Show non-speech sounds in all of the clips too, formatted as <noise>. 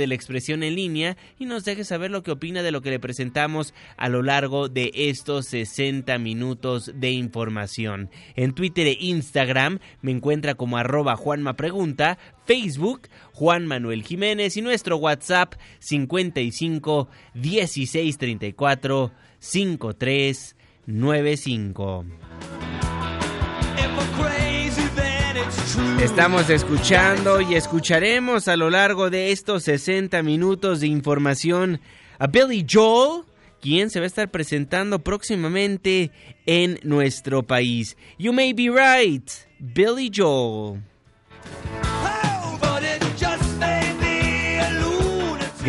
de la expresión en línea y nos deje saber lo que opina de lo que le presentamos a lo largo de estos 60 minutos de información. En Twitter e Instagram me encuentra como arroba Juanma Pregunta, Facebook Juan Manuel Jiménez y nuestro WhatsApp 55 16 34 53 95. Estamos escuchando y escucharemos a lo largo de estos 60 minutos de información a Billy Joel, quien se va a estar presentando próximamente en nuestro país. You may be right, Billy Joel.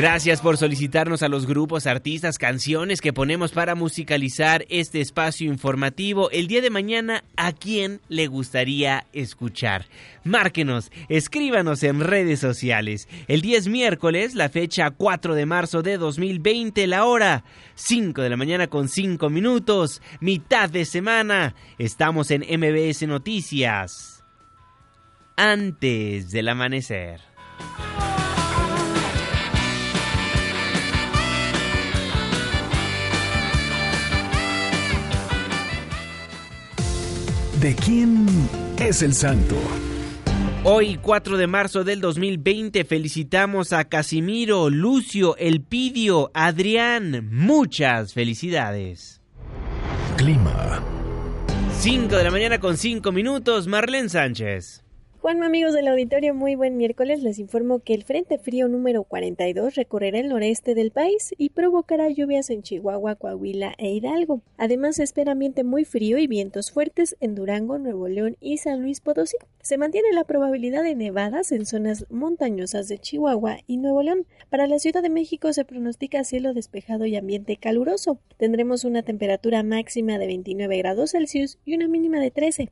Gracias por solicitarnos a los grupos, artistas, canciones que ponemos para musicalizar este espacio informativo. El día de mañana, ¿a quién le gustaría escuchar? Márquenos, escríbanos en redes sociales. El día es miércoles, la fecha 4 de marzo de 2020, la hora 5 de la mañana con 5 minutos, mitad de semana. Estamos en MBS Noticias. Antes del amanecer. ¿De quién es el santo? Hoy, 4 de marzo del 2020, felicitamos a Casimiro, Lucio, Elpidio, Adrián. Muchas felicidades. Clima. 5 de la mañana con 5 minutos, Marlene Sánchez. Juan, amigos del auditorio, muy buen miércoles. Les informo que el Frente Frío número 42 recorrerá el noreste del país y provocará lluvias en Chihuahua, Coahuila e Hidalgo. Además, se espera ambiente muy frío y vientos fuertes en Durango, Nuevo León y San Luis Potosí. Se mantiene la probabilidad de nevadas en zonas montañosas de Chihuahua y Nuevo León. Para la Ciudad de México se pronostica cielo despejado y ambiente caluroso. Tendremos una temperatura máxima de 29 grados Celsius y una mínima de 13.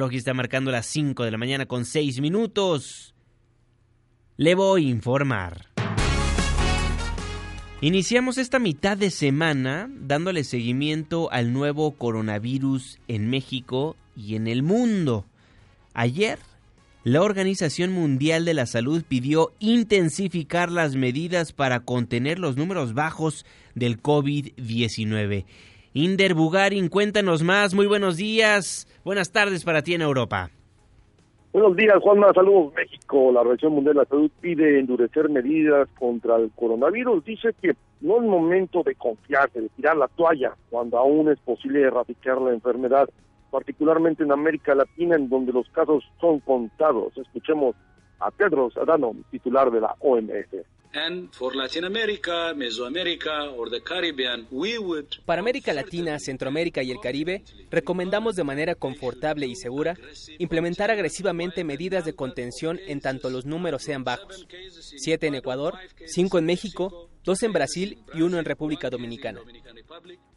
está marcando las 5 de la mañana con 6 minutos. Le voy a informar. Iniciamos esta mitad de semana dándole seguimiento al nuevo coronavirus en México y en el mundo. Ayer, la Organización Mundial de la Salud pidió intensificar las medidas para contener los números bajos del COVID-19. Inder Bugarin, cuéntanos más. Muy buenos días. Buenas tardes para ti en Europa. Buenos días, Juanma. Saludos, México. La Organización Mundial de la Salud pide endurecer medidas contra el coronavirus. Dice que no es momento de confiarse, de tirar la toalla, cuando aún es posible erradicar la enfermedad, particularmente en América Latina, en donde los casos son contados. Escuchemos a Pedro Adano, titular de la OMS. Para América Latina, Centroamérica y el Caribe, recomendamos de manera confortable y segura implementar agresivamente medidas de contención en tanto los números sean bajos. Siete en Ecuador, cinco en México, dos en Brasil y uno en República Dominicana.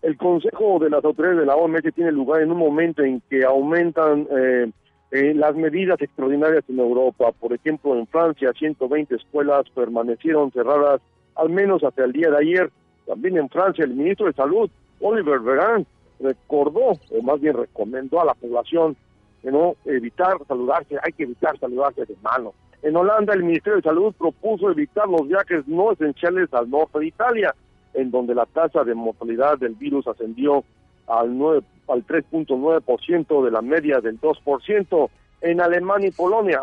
El Consejo de las Autoridades de la OMS tiene lugar en un momento en que aumentan eh, eh, las medidas extraordinarias en Europa, por ejemplo, en Francia, 120 escuelas permanecieron cerradas al menos hasta el día de ayer. También en Francia, el ministro de Salud, Oliver Veran, recordó, o más bien recomendó a la población que no evitar saludarse, hay que evitar saludarse de mano. En Holanda, el Ministerio de Salud propuso evitar los viajes no esenciales al norte de Italia, en donde la tasa de mortalidad del virus ascendió al 9 al 3.9% de la media del 2%. En Alemania y Polonia,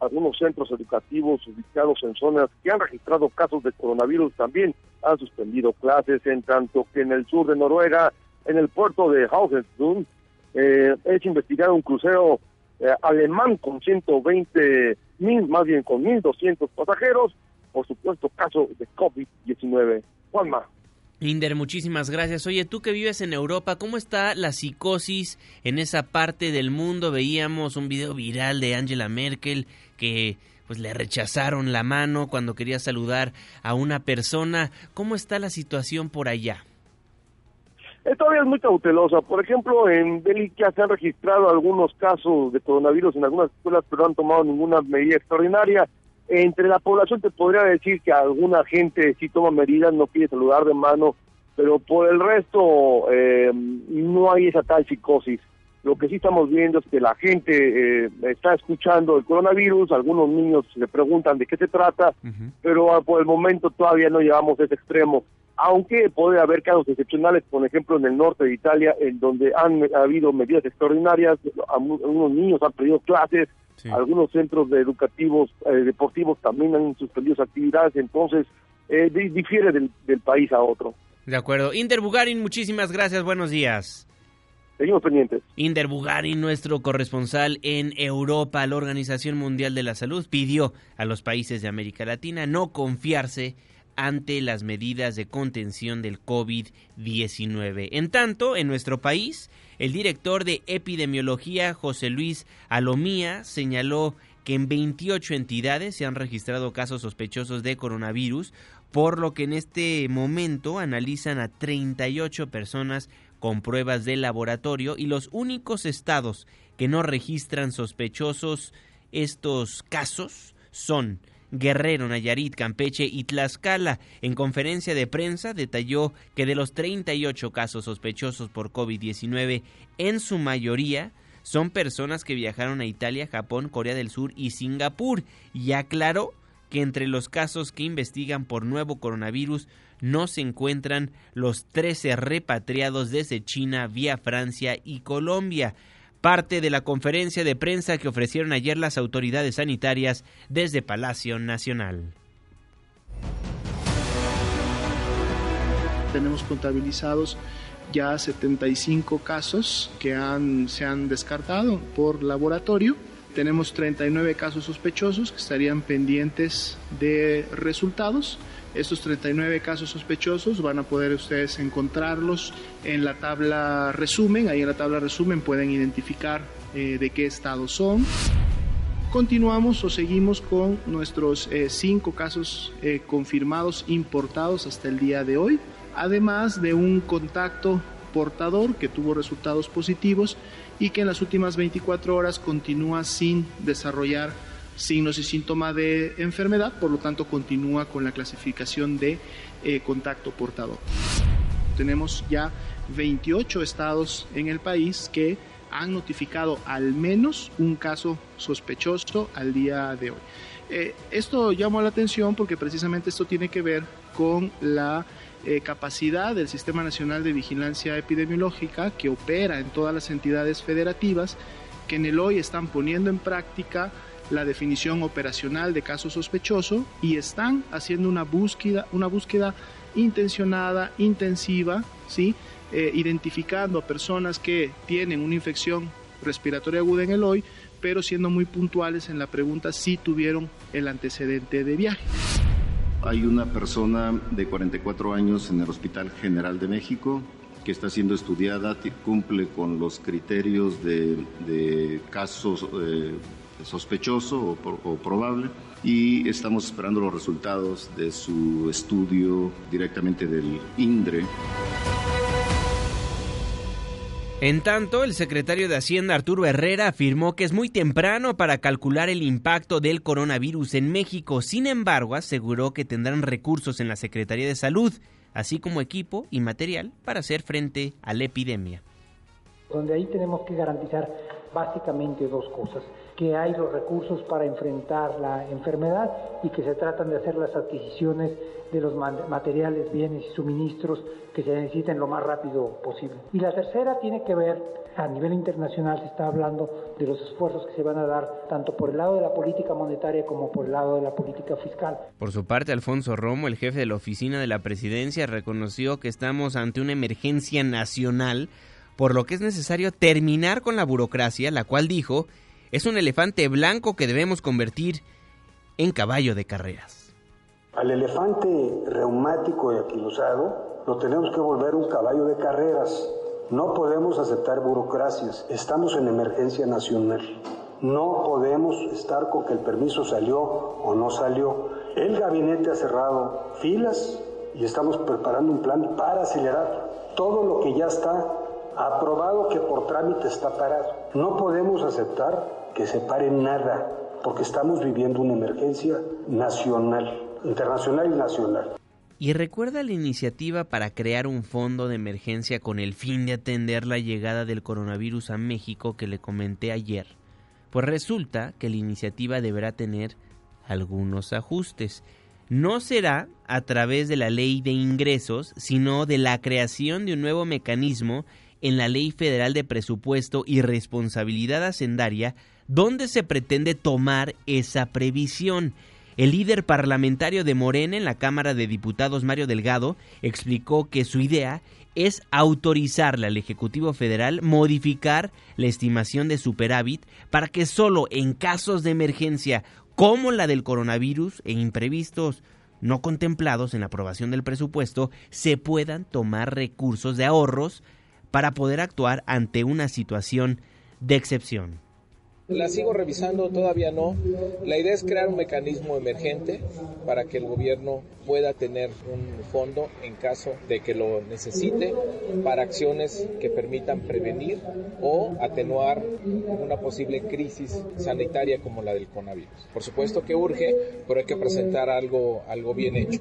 algunos centros educativos ubicados en zonas que han registrado casos de coronavirus también han suspendido clases, en tanto que en el sur de Noruega, en el puerto de Haugesund, eh, es investigado un crucero eh, alemán con 120 mil, más bien con 1.200 pasajeros, por supuesto caso de COVID-19. Juanma. Inder, muchísimas gracias. Oye, tú que vives en Europa, ¿cómo está la psicosis en esa parte del mundo? Veíamos un video viral de Angela Merkel que pues le rechazaron la mano cuando quería saludar a una persona. ¿Cómo está la situación por allá? Eh, todavía es muy cautelosa. Por ejemplo, en Bélgica se han registrado algunos casos de coronavirus en algunas escuelas, pero no han tomado ninguna medida extraordinaria. Entre la población te podría decir que alguna gente sí toma medidas, no pide saludar de mano, pero por el resto eh, no hay esa tal psicosis. Lo que sí estamos viendo es que la gente eh, está escuchando el coronavirus, algunos niños le preguntan de qué se trata, pero ah, por el momento todavía no llevamos ese extremo. Aunque puede haber casos excepcionales, por ejemplo en el norte de Italia, en donde han habido medidas extraordinarias, algunos niños han perdido clases, algunos centros educativos, eh, deportivos también han suspendido sus actividades, entonces eh, difiere del, país a otro. De acuerdo. Inder Bugarin, muchísimas gracias, buenos días. Seguimos pendientes. Inder Bugarin, nuestro corresponsal en Europa, la Organización Mundial de la Salud, pidió a los países de América Latina no confiarse ante las medidas de contención del COVID-19. En tanto, en nuestro país, el director de epidemiología, José Luis Alomía, señaló que en 28 entidades se han registrado casos sospechosos de coronavirus, por lo que en este momento analizan a 38 personas con pruebas de laboratorio y los únicos estados que no registran sospechosos estos casos son Guerrero, Nayarit, Campeche y Tlaxcala. En conferencia de prensa detalló que de los 38 casos sospechosos por COVID-19, en su mayoría son personas que viajaron a Italia, Japón, Corea del Sur y Singapur y aclaró que entre los casos que investigan por nuevo coronavirus no se encuentran los 13 repatriados desde China vía Francia y Colombia parte de la conferencia de prensa que ofrecieron ayer las autoridades sanitarias desde Palacio Nacional. Tenemos contabilizados ya 75 casos que se han descartado por laboratorio. Tenemos 39 casos sospechosos que estarían pendientes de resultados. Estos 39 casos sospechosos van a poder ustedes encontrarlos en la tabla resumen. Ahí en la tabla resumen pueden identificar eh, de qué estado son. Continuamos o seguimos con nuestros eh, cinco casos eh, confirmados importados hasta el día de hoy, además de un contacto portador que tuvo resultados positivos y que en las últimas 24 horas continúa sin desarrollar signos y síntomas de enfermedad, por lo tanto continúa con la clasificación de eh, contacto portador. Tenemos ya 28 estados en el país que han notificado al menos un caso sospechoso al día de hoy. Eh, esto llamó la atención porque precisamente esto tiene que ver con la eh, capacidad del Sistema Nacional de Vigilancia Epidemiológica que opera en todas las entidades federativas que en el hoy están poniendo en práctica la definición operacional de caso sospechoso y están haciendo una búsqueda, una búsqueda intencionada, intensiva, ¿sí? Eh, identificando a personas que tienen una infección respiratoria aguda en el hoy, pero siendo muy puntuales en la pregunta si tuvieron el antecedente de viaje. Hay una persona de 44 años en el Hospital General de México que está siendo estudiada, cumple con los criterios de, casos eh, sospechoso o, probable y estamos esperando los resultados de su estudio directamente del INDRE. En tanto, el secretario de Hacienda Arturo Herrera afirmó que es muy temprano para calcular el impacto del coronavirus en México. Sin embargo, aseguró que tendrán recursos en la Secretaría de Salud, así como equipo y material para hacer frente a la epidemia. Donde ahí tenemos que garantizar básicamente dos cosas que hay los recursos para enfrentar la enfermedad y que se tratan de hacer las adquisiciones de los materiales, bienes y suministros que se necesiten lo más rápido posible. Y la tercera tiene que ver, a nivel internacional se está hablando de los esfuerzos que se van a dar tanto por el lado de la política monetaria como por el lado de la política fiscal. Por su parte, Alfonso Romo, el jefe de la oficina de la presidencia, reconoció que estamos ante una emergencia nacional, por lo que es necesario terminar con la burocracia, la cual dijo es un elefante blanco que debemos convertir en caballo de carreras. Al elefante reumático y aquilosado lo tenemos que volver un caballo de carreras. No podemos aceptar burocracias. Estamos en emergencia nacional. No podemos estar con que el permiso salió o no salió. El gabinete ha cerrado filas y estamos preparando un plan para acelerar todo lo que ya está aprobado que por trámite está parado. No podemos aceptar que se pare nada, porque estamos viviendo una emergencia nacional, internacional y nacional. Y recuerda la iniciativa para crear un fondo de emergencia con el fin de atender la llegada del coronavirus a México que le comenté ayer. Pues resulta que la iniciativa deberá tener algunos ajustes. No será a través de la ley de ingresos, sino de la creación de un nuevo mecanismo en la Ley Federal de Presupuesto y Responsabilidad Hacendaria ¿Dónde se pretende tomar esa previsión? El líder parlamentario de Morena en la Cámara de Diputados, Mario Delgado, explicó que su idea es autorizarle al Ejecutivo Federal modificar la estimación de superávit para que solo en casos de emergencia como la del coronavirus e imprevistos no contemplados en la aprobación del presupuesto se puedan tomar recursos de ahorros para poder actuar ante una situación de excepción. La sigo revisando, todavía no. La idea es crear un mecanismo emergente para que el gobierno pueda tener un fondo en caso de que lo necesite para acciones que permitan prevenir o atenuar una posible crisis sanitaria como la del coronavirus. Por supuesto que urge, pero hay que presentar algo, algo bien hecho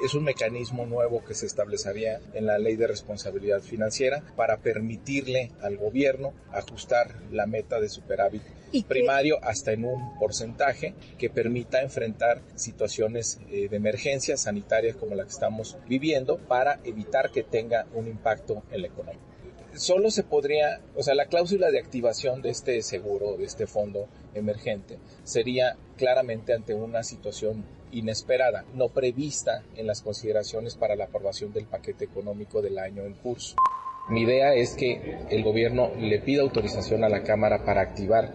es un mecanismo nuevo que se establecería en la ley de responsabilidad financiera para permitirle al gobierno ajustar la meta de superávit primario hasta en un porcentaje que permita enfrentar situaciones eh, de emergencia sanitaria como la que estamos viviendo para evitar que tenga un impacto en la economía solo se podría, o sea, la cláusula de activación de este seguro, de este fondo emergente, sería claramente ante una situación inesperada, no prevista en las consideraciones para la aprobación del paquete económico del año en curso. Mi idea es que el gobierno le pida autorización a la Cámara para activar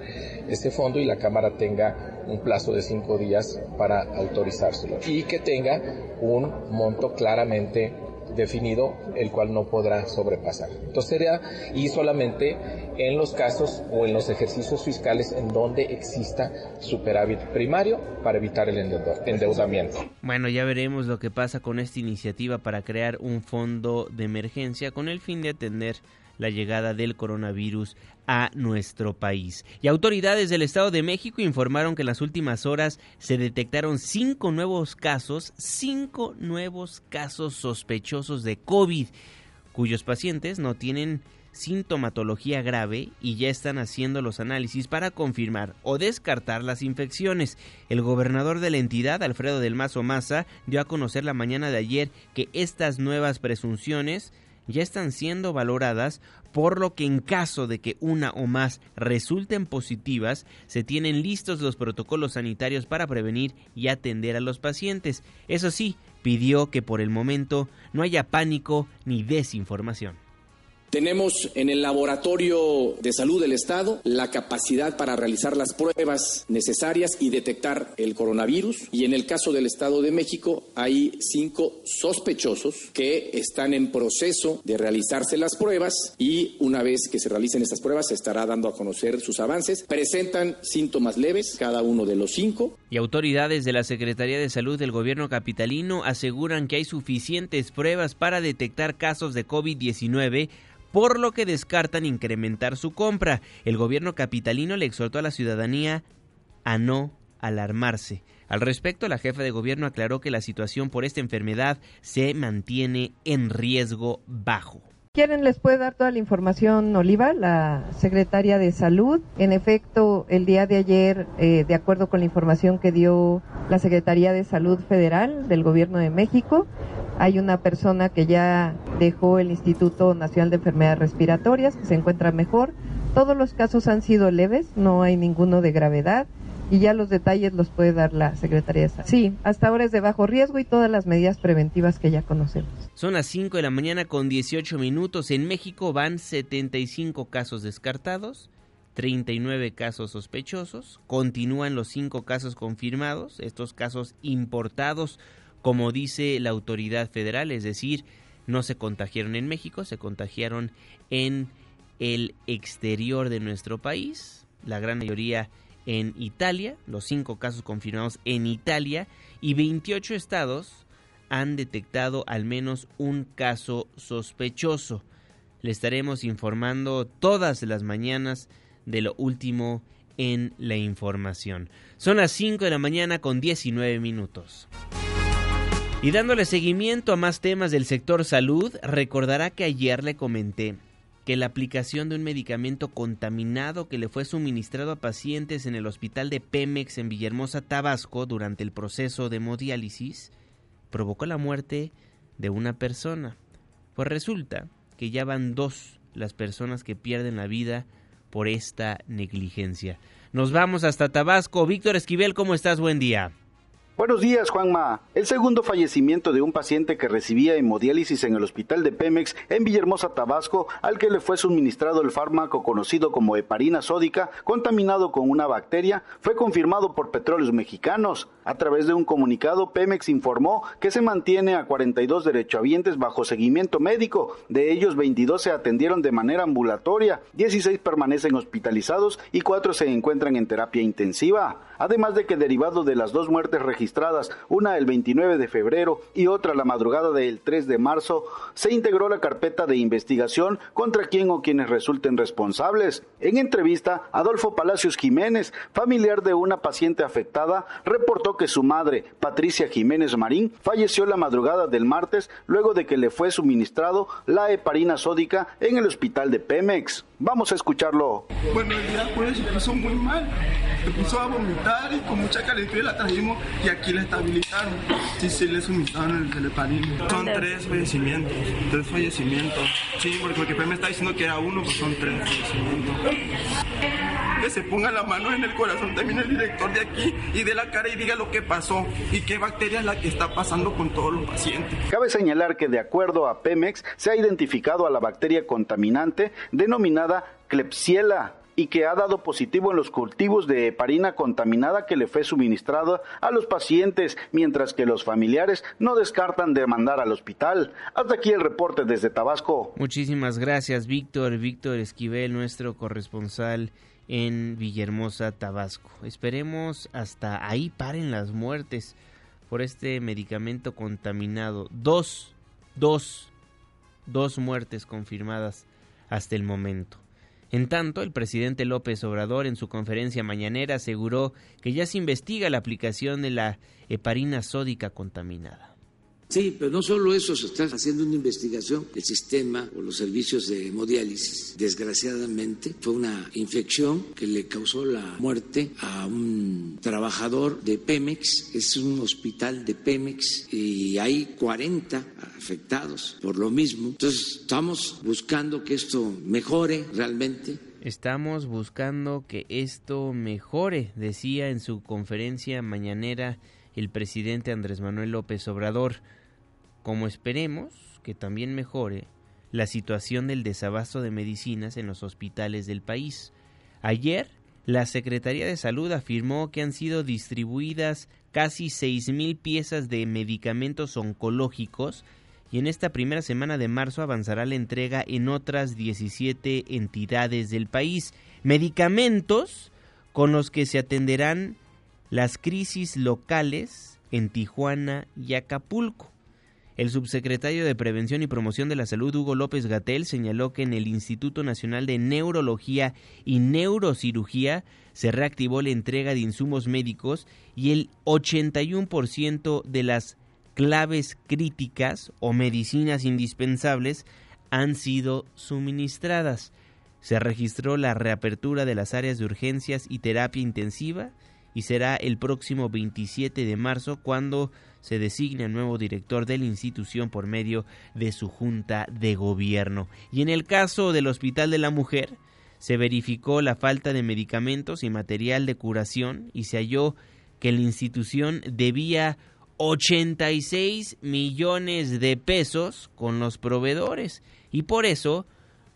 este fondo y la Cámara tenga un plazo de cinco días para autorizárselo y que tenga un monto claramente definido, el cual no podrá sobrepasar. Entonces sería, y solamente en los casos o en los ejercicios fiscales en donde exista superávit primario para evitar el endeudamiento. Bueno, ya veremos lo que pasa con esta iniciativa para crear un fondo de emergencia con el fin de atender la llegada del coronavirus a nuestro país. Y autoridades del Estado de México informaron que en las últimas horas se detectaron cinco nuevos casos, cinco nuevos casos sospechosos de COVID. cuyos pacientes no tienen sintomatología grave y ya están haciendo los análisis para confirmar o descartar las infecciones. El gobernador de la entidad, Alfredo del Mazo Maza, dio a conocer la mañana de ayer que estas nuevas presunciones ya están siendo valoradas, por lo que en caso de que una o más resulten positivas, se tienen listos los protocolos sanitarios para prevenir y atender a los pacientes. Eso sí, pidió que por el momento no haya pánico ni desinformación. Tenemos en el Laboratorio de Salud del Estado la capacidad para realizar las pruebas necesarias y detectar el coronavirus. Y en el caso del Estado de México hay cinco sospechosos que están en proceso de realizarse las pruebas y una vez que se realicen estas pruebas se estará dando a conocer sus avances. Presentan síntomas leves cada uno de los cinco. Y autoridades de la Secretaría de Salud del gobierno capitalino aseguran que hay suficientes pruebas para detectar casos de COVID-19 por lo que descartan incrementar su compra. El gobierno capitalino le exhortó a la ciudadanía a no alarmarse. Al respecto, la jefa de gobierno aclaró que la situación por esta enfermedad se mantiene en riesgo bajo. ¿Quieren les puede dar toda la información Oliva, la secretaria de Salud? En efecto, el día de ayer, eh, de acuerdo con la información que dio la Secretaría de Salud Federal del Gobierno de México, hay una persona que ya dejó el Instituto Nacional de Enfermedades Respiratorias, que se encuentra mejor. Todos los casos han sido leves, no hay ninguno de gravedad y ya los detalles los puede dar la Secretaría de Salud. Sí, hasta ahora es de bajo riesgo y todas las medidas preventivas que ya conocemos. Son las 5 de la mañana con 18 minutos. En México van 75 casos descartados, 39 casos sospechosos, continúan los 5 casos confirmados, estos casos importados como dice la autoridad federal, es decir, no se contagiaron en México, se contagiaron en el exterior de nuestro país, la gran mayoría en Italia, los cinco casos confirmados en Italia y 28 estados han detectado al menos un caso sospechoso. Le estaremos informando todas las mañanas de lo último en la información. Son las 5 de la mañana con 19 minutos. Y dándole seguimiento a más temas del sector salud, recordará que ayer le comenté que la aplicación de un medicamento contaminado que le fue suministrado a pacientes en el hospital de Pemex en Villahermosa, Tabasco, durante el proceso de hemodiálisis, provocó la muerte de una persona. Pues resulta que ya van dos las personas que pierden la vida por esta negligencia. Nos vamos hasta Tabasco. Víctor Esquivel, ¿cómo estás? Buen día. Buenos días, Juanma. El segundo fallecimiento de un paciente que recibía hemodiálisis en el hospital de Pemex en Villahermosa, Tabasco, al que le fue suministrado el fármaco conocido como heparina sódica, contaminado con una bacteria, fue confirmado por Petróleos Mexicanos. A través de un comunicado, Pemex informó que se mantiene a 42 derechohabientes bajo seguimiento médico. De ellos, 22 se atendieron de manera ambulatoria, 16 permanecen hospitalizados y 4 se encuentran en terapia intensiva. Además de que derivado de las dos muertes registradas, una el 29 de febrero y otra la madrugada del 3 de marzo, se integró la carpeta de investigación contra quien o quienes resulten responsables. En entrevista, Adolfo Palacios Jiménez, familiar de una paciente afectada, reportó que su madre, Patricia Jiménez Marín, falleció la madrugada del martes luego de que le fue suministrado la heparina sódica en el hospital de Pemex. Vamos a escucharlo. Bueno, el día pues se puso muy mal. Se puso a vomitar y con mucha calentura la trajimos y aquí la estabilizaron. Sí, sí, le suministraron el heparina. Son tres fallecimientos, tres fallecimientos. Sí, porque lo que me está diciendo que era uno, pues son tres fallecimientos. Que se ponga la mano en el corazón también el director de aquí y de la cara y diga lo que pasó y qué bacteria es la que está pasando con todos los pacientes. Cabe señalar que de acuerdo a Pemex se ha identificado a la bacteria contaminante denominada Klebsiella y que ha dado positivo en los cultivos de heparina contaminada que le fue suministrada a los pacientes, mientras que los familiares no descartan demandar al hospital. Hasta aquí el reporte desde Tabasco. Muchísimas gracias, Víctor. Víctor Esquivel, nuestro corresponsal en Villahermosa, Tabasco. Esperemos hasta ahí paren las muertes por este medicamento contaminado. Dos, dos, dos muertes confirmadas hasta el momento. En tanto, el presidente López Obrador en su conferencia mañanera aseguró que ya se investiga la aplicación de la heparina sódica contaminada. Sí, pero no solo eso, se está haciendo una investigación. El sistema o los servicios de hemodiálisis, desgraciadamente, fue una infección que le causó la muerte a un trabajador de Pemex. Es un hospital de Pemex y hay 40 afectados por lo mismo. Entonces, estamos buscando que esto mejore realmente. Estamos buscando que esto mejore, decía en su conferencia mañanera el presidente Andrés Manuel López Obrador como esperemos que también mejore la situación del desabasto de medicinas en los hospitales del país. Ayer, la Secretaría de Salud afirmó que han sido distribuidas casi 6.000 piezas de medicamentos oncológicos y en esta primera semana de marzo avanzará la entrega en otras 17 entidades del país. Medicamentos con los que se atenderán las crisis locales en Tijuana y Acapulco. El subsecretario de Prevención y Promoción de la Salud, Hugo López Gatel, señaló que en el Instituto Nacional de Neurología y Neurocirugía se reactivó la entrega de insumos médicos y el 81% de las claves críticas o medicinas indispensables han sido suministradas. Se registró la reapertura de las áreas de urgencias y terapia intensiva y será el próximo 27 de marzo cuando se designe el nuevo director de la institución por medio de su junta de gobierno. Y en el caso del Hospital de la Mujer, se verificó la falta de medicamentos y material de curación y se halló que la institución debía 86 millones de pesos con los proveedores y por eso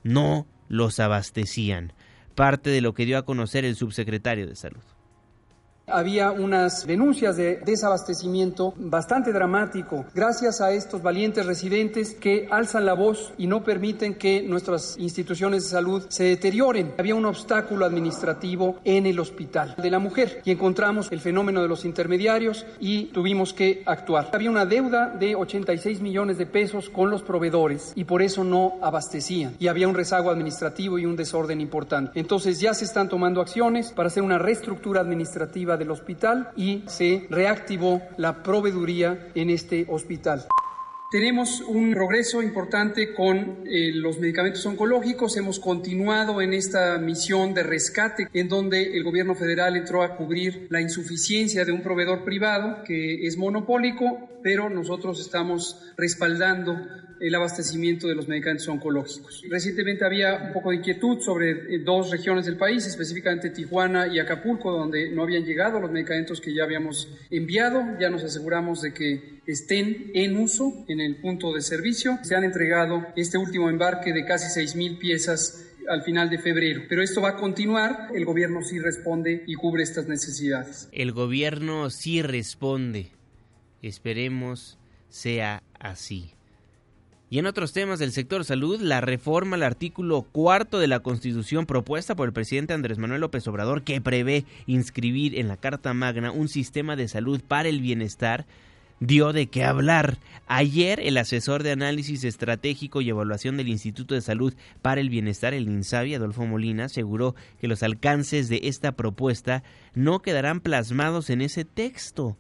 no los abastecían. Parte de lo que dio a conocer el subsecretario de Salud. Había unas denuncias de desabastecimiento bastante dramático gracias a estos valientes residentes que alzan la voz y no permiten que nuestras instituciones de salud se deterioren. Había un obstáculo administrativo en el hospital de la mujer y encontramos el fenómeno de los intermediarios y tuvimos que actuar. Había una deuda de 86 millones de pesos con los proveedores y por eso no abastecían y había un rezago administrativo y un desorden importante. Entonces ya se están tomando acciones para hacer una reestructura administrativa del hospital y se reactivó la proveeduría en este hospital. Tenemos un progreso importante con eh, los medicamentos oncológicos. Hemos continuado en esta misión de rescate en donde el gobierno federal entró a cubrir la insuficiencia de un proveedor privado que es monopólico, pero nosotros estamos respaldando el abastecimiento de los medicamentos oncológicos. Recientemente había un poco de inquietud sobre eh, dos regiones del país, específicamente Tijuana y Acapulco, donde no habían llegado los medicamentos que ya habíamos enviado. Ya nos aseguramos de que estén en uso en el punto de servicio. Se han entregado este último embarque de casi 6.000 piezas al final de febrero. Pero esto va a continuar, el gobierno sí responde y cubre estas necesidades. El gobierno sí responde. Esperemos sea así. Y en otros temas del sector salud, la reforma al artículo cuarto de la Constitución propuesta por el presidente Andrés Manuel López Obrador, que prevé inscribir en la Carta Magna un sistema de salud para el bienestar, dio de qué hablar. Ayer el asesor de análisis estratégico y evaluación del Instituto de Salud para el Bienestar, el INSABI, Adolfo Molina, aseguró que los alcances de esta propuesta no quedarán plasmados en ese texto,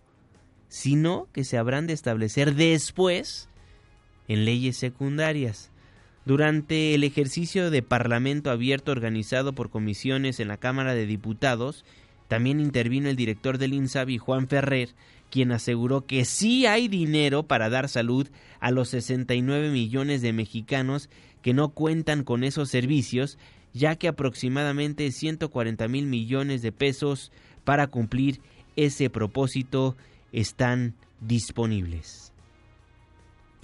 sino que se habrán de establecer después en leyes secundarias. Durante el ejercicio de Parlamento abierto organizado por comisiones en la Cámara de Diputados, también intervino el director del INSABI, Juan Ferrer, quien aseguró que sí hay dinero para dar salud a los 69 millones de mexicanos que no cuentan con esos servicios, ya que aproximadamente 140 mil millones de pesos para cumplir ese propósito están disponibles.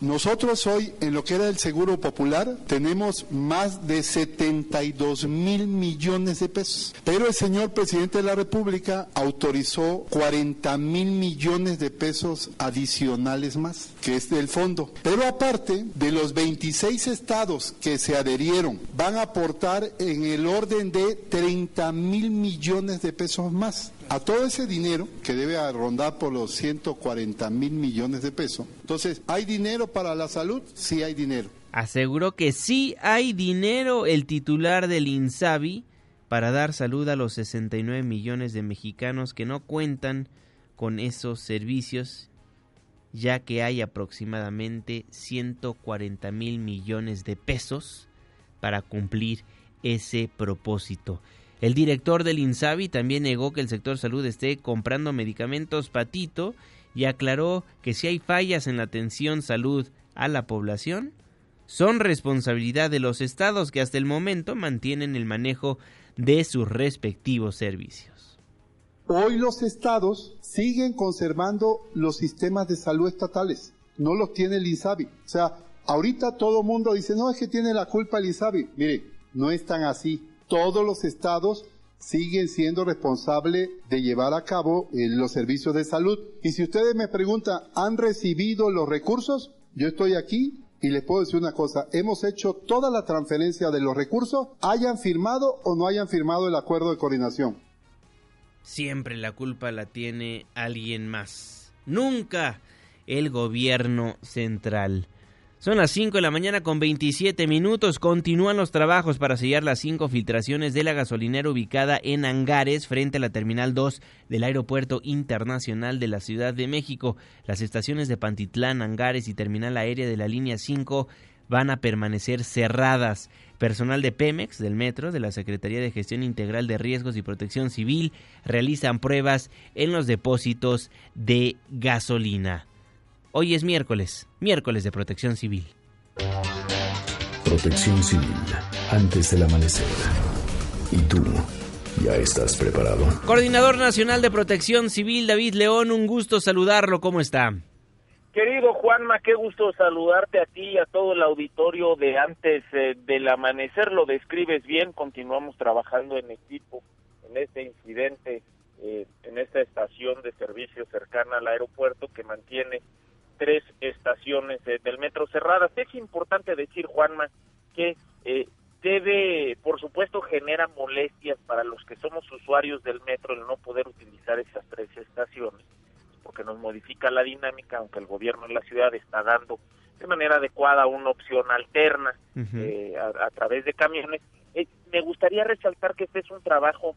Nosotros hoy, en lo que era el Seguro Popular, tenemos más de 72 mil millones de pesos. Pero el señor presidente de la República autorizó 40 mil millones de pesos adicionales más, que es del fondo. Pero aparte, de los 26 estados que se adherieron, van a aportar en el orden de 30 mil millones de pesos más a todo ese dinero que debe rondar por los 140 mil millones de pesos. Entonces, ¿hay dinero para la salud? Sí hay dinero. Aseguró que sí hay dinero el titular del INSABI para dar salud a los 69 millones de mexicanos que no cuentan con esos servicios ya que hay aproximadamente 140 mil millones de pesos para cumplir ese propósito. El director del INSABI también negó que el sector salud esté comprando medicamentos patito y aclaró que si hay fallas en la atención salud a la población, son responsabilidad de los estados que hasta el momento mantienen el manejo de sus respectivos servicios. Hoy los estados siguen conservando los sistemas de salud estatales, no los tiene el INSABI. O sea, ahorita todo mundo dice, no, es que tiene la culpa el INSABI. Mire, no es tan así. Todos los estados siguen siendo responsables de llevar a cabo eh, los servicios de salud. Y si ustedes me preguntan, ¿han recibido los recursos? Yo estoy aquí y les puedo decir una cosa, hemos hecho toda la transferencia de los recursos, hayan firmado o no hayan firmado el acuerdo de coordinación. Siempre la culpa la tiene alguien más. Nunca el gobierno central. Son las 5 de la mañana con 27 minutos. Continúan los trabajos para sellar las cinco filtraciones de la gasolinera ubicada en Angares frente a la Terminal 2 del Aeropuerto Internacional de la Ciudad de México. Las estaciones de Pantitlán, Angares y Terminal Aérea de la Línea 5 van a permanecer cerradas. Personal de Pemex, del Metro, de la Secretaría de Gestión Integral de Riesgos y Protección Civil realizan pruebas en los depósitos de gasolina. Hoy es miércoles, miércoles de protección civil. Protección civil, antes del amanecer. ¿Y tú? ¿Ya estás preparado? Coordinador Nacional de Protección Civil, David León, un gusto saludarlo. ¿Cómo está? Querido Juanma, qué gusto saludarte a ti y a todo el auditorio de antes eh, del amanecer. Lo describes bien, continuamos trabajando en equipo en este incidente, eh, en esta estación de servicio cercana al aeropuerto que mantiene tres estaciones del metro cerradas. Es importante decir, Juanma, que eh, debe, por supuesto, genera molestias para los que somos usuarios del metro el no poder utilizar esas tres estaciones, porque nos modifica la dinámica, aunque el gobierno de la ciudad está dando de manera adecuada una opción alterna eh, a, través de camiones. Eh, me gustaría resaltar que este es un trabajo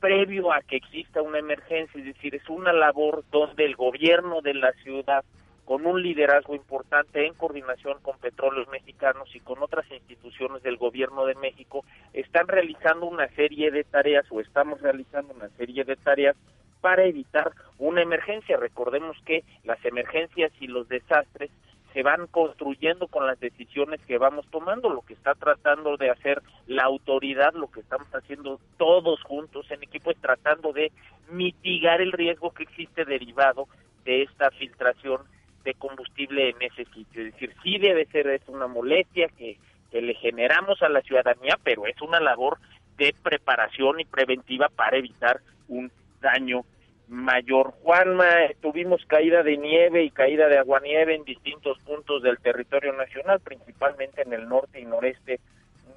previo a que exista una emergencia, es decir, es una labor donde el gobierno de la ciudad con un liderazgo importante en coordinación con Petróleos Mexicanos y con otras instituciones del Gobierno de México, están realizando una serie de tareas o estamos realizando una serie de tareas para evitar una emergencia. Recordemos que las emergencias y los desastres se van construyendo con las decisiones que vamos tomando, lo que está tratando de hacer la autoridad, lo que estamos haciendo todos juntos en equipo es tratando de mitigar el riesgo que existe derivado de esta filtración de combustible en ese sitio. Es decir, sí debe ser es una molestia que, le generamos a la ciudadanía, pero es una labor de preparación y preventiva para evitar un daño mayor. Juanma, tuvimos caída de nieve y caída de aguanieve en distintos puntos del territorio nacional, principalmente en el norte y noreste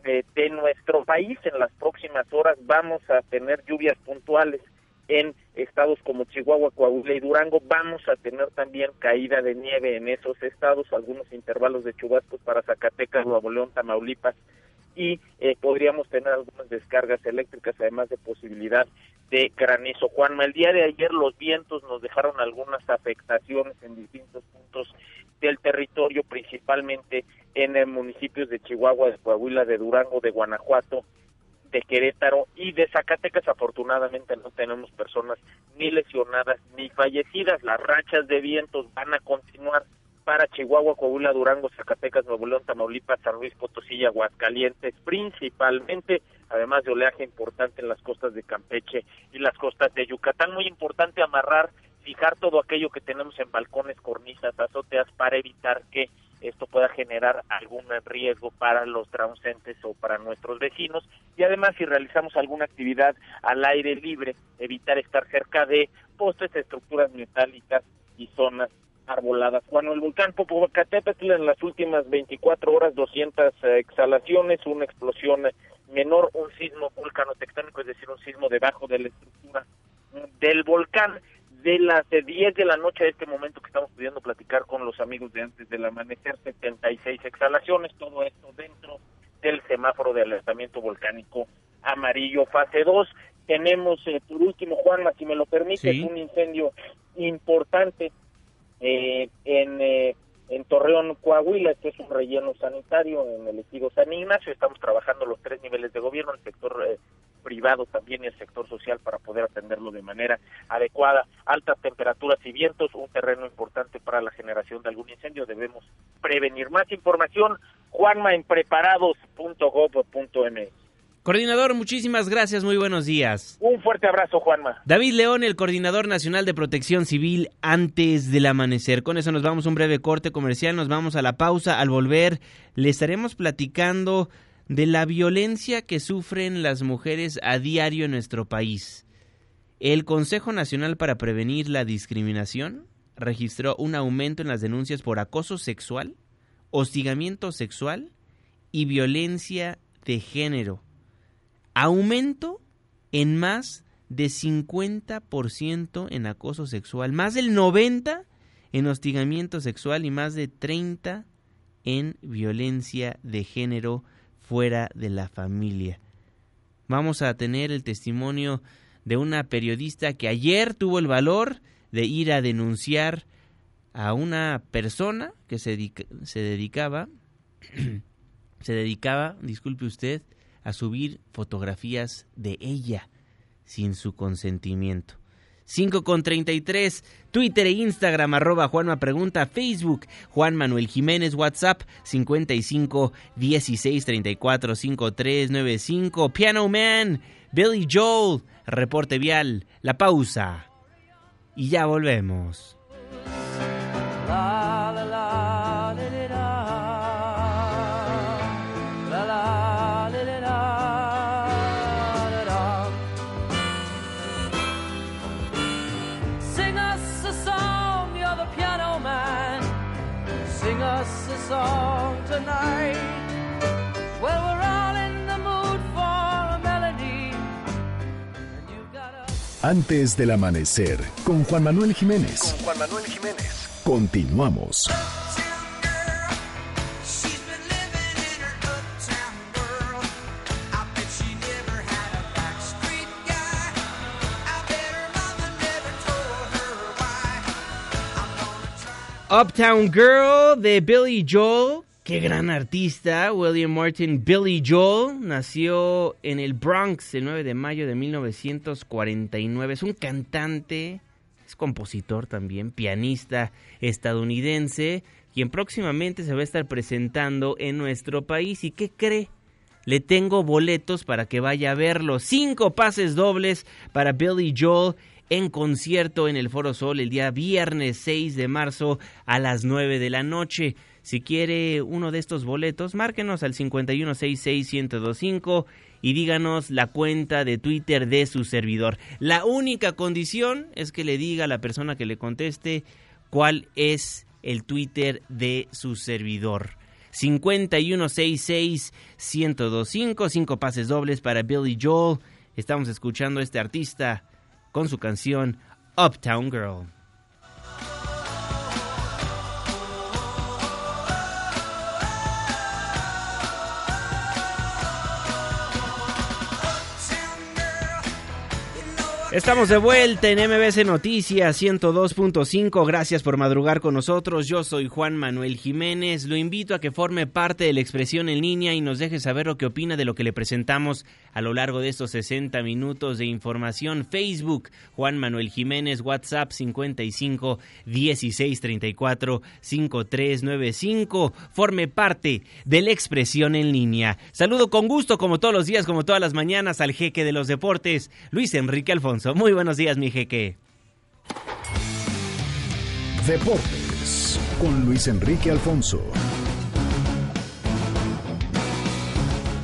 de, de nuestro país. En las próximas horas vamos a tener lluvias puntuales en estados como Chihuahua, Coahuila y Durango. Vamos a tener también caída de nieve en esos estados, algunos intervalos de chubascos para Zacatecas, Nuevo León, Tamaulipas y eh, podríamos tener algunas descargas eléctricas, además de posibilidad de granizo. Juanma, el día de ayer los vientos nos dejaron algunas afectaciones en distintos puntos del territorio, principalmente en municipios de Chihuahua, de Coahuila, de Durango, de Guanajuato de Querétaro y de Zacatecas afortunadamente no tenemos personas ni lesionadas ni fallecidas. Las rachas de vientos van a continuar para Chihuahua, Coahuila, Durango, Zacatecas, Nuevo León, Tamaulipas, San Luis Potosí Aguascalientes, principalmente, además de oleaje importante en las costas de Campeche y las costas de Yucatán. Muy importante amarrar, fijar todo aquello que tenemos en balcones, cornisas, azoteas para evitar que esto pueda generar algún riesgo para los transeúntes o para nuestros vecinos y además si realizamos alguna actividad al aire libre evitar estar cerca de postes, estructuras metálicas y zonas arboladas. Bueno, el volcán Popocatépetl en las últimas 24 horas 200 eh, exhalaciones, una explosión menor, un sismo vulcanotectónico, es decir, un sismo debajo de la estructura del volcán de las 10 de la noche de este momento que estamos pudiendo platicar con los amigos de antes del amanecer, 76 exhalaciones, todo esto dentro del semáforo de alertamiento volcánico amarillo fase 2. Tenemos, eh, por último, Juanma, si me lo permite, un incendio importante eh, en, eh, en Torreón, Coahuila, que es un relleno sanitario en el ejido San Ignacio. Estamos trabajando los tres niveles de gobierno, el sector eh, privado también y el sector social para poder atenderlo de manera adecuada. Altas temperaturas y vientos, un terreno importante para la generación de algún incendio. Debemos prevenir. Más información, Juanma en preparados.gov.mx. Coordinador, muchísimas gracias, muy buenos días. Un fuerte abrazo, Juanma. David León, el Coordinador Nacional de Protección Civil, antes del amanecer. Con eso nos vamos a un breve corte comercial, nos vamos a la pausa. Al volver, le estaremos platicando de la violencia que sufren las mujeres a diario en nuestro país. El Consejo Nacional para Prevenir la Discriminación registró un aumento en las denuncias por acoso sexual, hostigamiento sexual y violencia de género aumento en más de 50% en acoso sexual, más del 90% en hostigamiento sexual y más de 30% en violencia de género fuera de la familia. Vamos a tener el testimonio de una periodista que ayer tuvo el valor de ir a denunciar a una persona que se, se dedicaba, <clears throat> se dedicaba, disculpe usted, a subir fotografías de ella sin su consentimiento. 5 con 33, Twitter e Instagram, arroba Juanma Pregunta, Facebook, Juan Manuel Jiménez, WhatsApp, 55 16 34 53 95, Piano Man, Billy Joel, Reporte Vial, La Pausa. Y ya volvemos. Antes del amanecer, con Juan Manuel Jiménez. Con Juan Manuel Jiménez. Continuamos. Uptown Girl de Billy Joel Qué gran artista, William Martin Billy Joel, nació en el Bronx el 9 de mayo de 1949. Es un cantante, es compositor también, pianista estadounidense, quien próximamente se va a estar presentando en nuestro país. ¿Y qué cree? Le tengo boletos para que vaya a verlo. Cinco pases dobles para Billy Joel en concierto en el Foro Sol el día viernes 6 de marzo a las 9 de la noche. Si quiere uno de estos boletos, márquenos al 5166125 y díganos la cuenta de Twitter de su servidor. La única condición es que le diga a la persona que le conteste cuál es el Twitter de su servidor. 5166125, cinco pases dobles para Billy Joel. Estamos escuchando a este artista con su canción Uptown Girl. Estamos de vuelta en MBC Noticias 102.5. Gracias por madrugar con nosotros. Yo soy Juan Manuel Jiménez. Lo invito a que forme parte de la expresión en línea y nos deje saber lo que opina de lo que le presentamos a lo largo de estos 60 minutos de información. Facebook, Juan Manuel Jiménez, WhatsApp 55 16 34 5395. Forme parte de la expresión en línea. Saludo con gusto, como todos los días, como todas las mañanas, al jeque de los deportes, Luis Enrique Alfonso. Muy buenos días, mi jeque. Deportes con Luis Enrique Alfonso.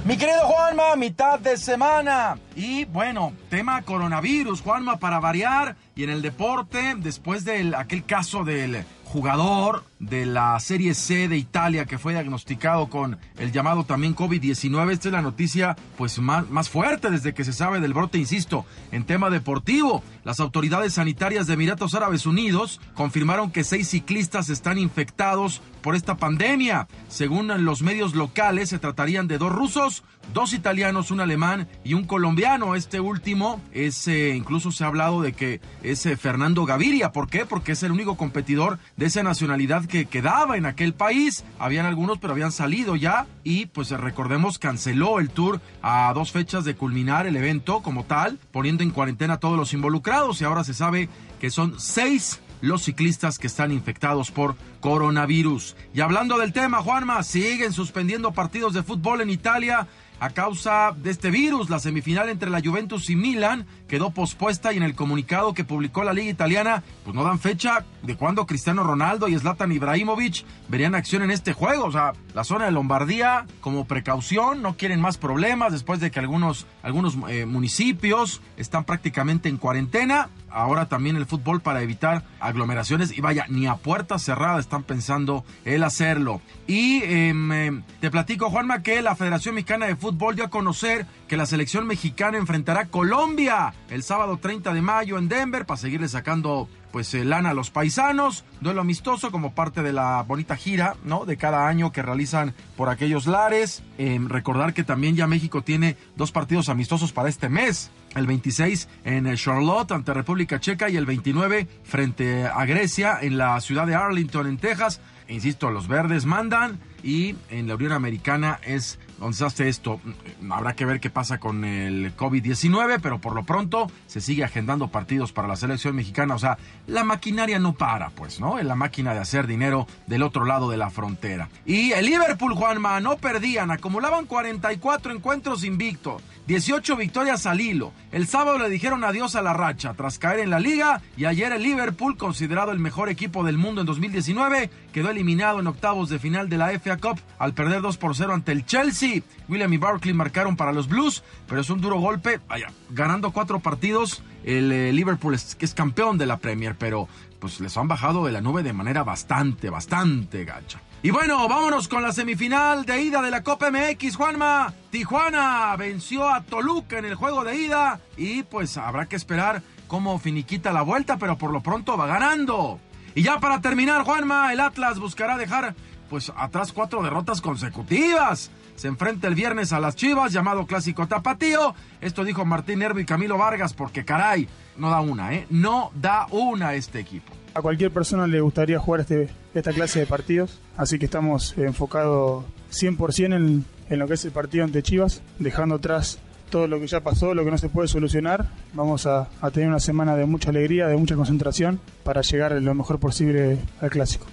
Mi querido Juanma, mitad de semana. Y bueno, tema coronavirus, Juanma, para variar. Y en el deporte, después de aquel caso del jugador de la Serie C de Italia que fue diagnosticado con el llamado también COVID-19. Esta es la noticia pues más, más fuerte desde que se sabe del brote, insisto, en tema deportivo. Las autoridades sanitarias de Emiratos Árabes Unidos confirmaron que seis ciclistas están infectados por esta pandemia. Según los medios locales, se tratarían de dos rusos, dos italianos, un alemán y un colombiano. Este último es, eh, incluso se ha hablado de que es eh, Fernando Gaviria. ¿Por qué? Porque es el único competidor de esa nacionalidad que quedaba en aquel país. Habían algunos, pero habían salido ya y pues recordemos canceló el tour a dos fechas de culminar el evento como tal, poniendo en cuarentena a todos los involucrados y ahora se sabe que son seis los ciclistas que están infectados por coronavirus. Y hablando del tema, Juanma, siguen suspendiendo partidos de fútbol en Italia a causa de este virus. La semifinal entre la Juventus y Milan quedó pospuesta y en el comunicado que publicó la Liga Italiana, pues no dan fecha de cuándo Cristiano Ronaldo y Zlatan Ibrahimovic verían acción en este juego. O sea, la zona de Lombardía, como precaución, no quieren más problemas después de que algunos, algunos eh, municipios están prácticamente en cuarentena. Ahora también el fútbol para evitar aglomeraciones y vaya, ni a puerta cerrada están pensando el hacerlo. Y em, em, te platico, Juanma, que la Federación Mexicana de Fútbol dio a conocer que la selección mexicana enfrentará a Colombia el sábado 30 de mayo en Denver para seguirle sacando pues eh, lana a los paisanos, duelo amistoso como parte de la bonita gira, ¿no? De cada año que realizan por aquellos lares. Em, recordar que también ya México tiene dos partidos amistosos para este mes. El 26 en Charlotte ante República Checa y el 29 frente a Grecia en la ciudad de Arlington en Texas. Insisto, los verdes mandan y en la Unión Americana es hace esto. Habrá que ver qué pasa con el COVID-19, pero por lo pronto se sigue agendando partidos para la selección mexicana. O sea, la maquinaria no para, pues, ¿no? En la máquina de hacer dinero del otro lado de la frontera. Y el Liverpool, Juanma, no perdían, acumulaban 44 encuentros invicto. 18 victorias al hilo. El sábado le dijeron adiós a la racha tras caer en la liga y ayer el Liverpool, considerado el mejor equipo del mundo en 2019, quedó eliminado en octavos de final de la FA Cup al perder 2 por 0 ante el Chelsea. William y Barkley marcaron para los Blues, pero es un duro golpe. Ganando cuatro partidos, el eh, Liverpool es, es campeón de la Premier, pero pues les han bajado de la nube de manera bastante, bastante gacha. Y bueno, vámonos con la semifinal de ida de la Copa MX, Juanma. Tijuana venció a Toluca en el juego de ida y pues habrá que esperar cómo finiquita la vuelta, pero por lo pronto va ganando. Y ya para terminar, Juanma, el Atlas buscará dejar pues atrás cuatro derrotas consecutivas. Se enfrenta el viernes a las Chivas, llamado Clásico Tapatío. Esto dijo Martín Nervo y Camilo Vargas, porque caray, no da una, ¿eh? No da una este equipo. A cualquier persona le gustaría jugar este, esta clase de partidos, así que estamos enfocados 100% en, en lo que es el partido ante Chivas, dejando atrás todo lo que ya pasó, lo que no se puede solucionar. Vamos a, a, tener una semana de mucha alegría, de mucha concentración para llegar lo mejor posible al clásico.